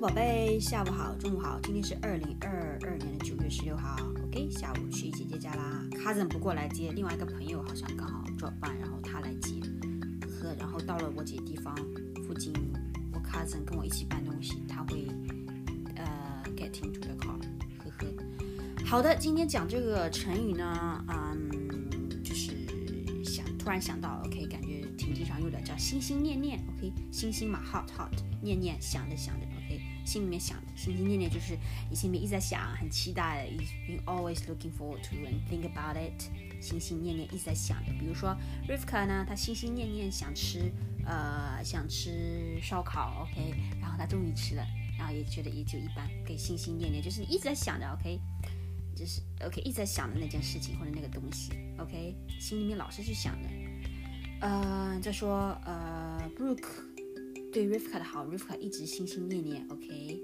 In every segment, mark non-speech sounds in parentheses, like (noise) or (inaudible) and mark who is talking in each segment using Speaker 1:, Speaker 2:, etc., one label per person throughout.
Speaker 1: 宝贝，下午好，中午好，今天是二零二二年的九月十六号，OK，下午去姐姐家啦，cousin 不过来接，另外一个朋友好像刚好做饭然后他来接，呵，然后到了我姐地方附近，我 cousin 跟我一起搬东西，他会呃 get into the car，呵呵。好的，今天讲这个成语呢，嗯，突然想到，OK，感觉挺经常用的，叫心心念念，OK，心心嘛，hot hot，念念想着想着，OK，心里面想，心心念念就是你心里面一直在想，很期待，is being always looking forward to and think about it，心心念念一直在想的。比如说 Rivka 呢，她心心念念想吃，呃，想吃烧烤，OK，然后她终于吃了，然后也觉得也就一般，可以心心念念，就是一直在想着，OK。就是 OK 一直在想的那件事情或者那个东西，OK 心里面老是去想的。呃，再说呃，Brooke 对 Rivka 的好，Rivka 一直心心念念，OK，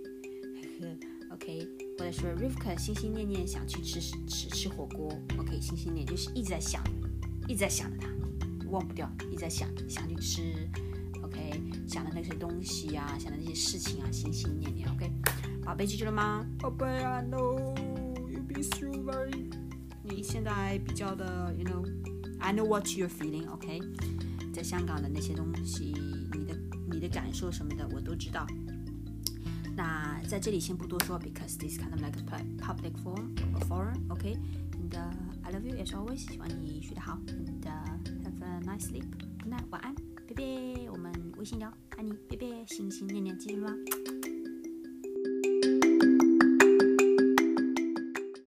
Speaker 1: 呵 (laughs) 呵，OK，或者说 Rivka 心心念念想去吃吃吃火锅，OK，心心念就是一直在想，一直在想着它，忘不掉，一直在想想去吃，OK，想的那些东西啊，想的那些事情啊，心心念念，OK，宝贝记住了吗？宝贝啊，No。extrovert，你现在比较的，you know，I know what you're feeling，OK，、在香港的那些东西，你的你的感受什么的，我都知道。那在这里先不多说，because this kind of like a public forum forum，OK，、and I love you as always，希望你睡得好，and have a nice sleep，good night，晚安，拜拜，我们微信聊，爱你，拜拜，心心念念，记住吗？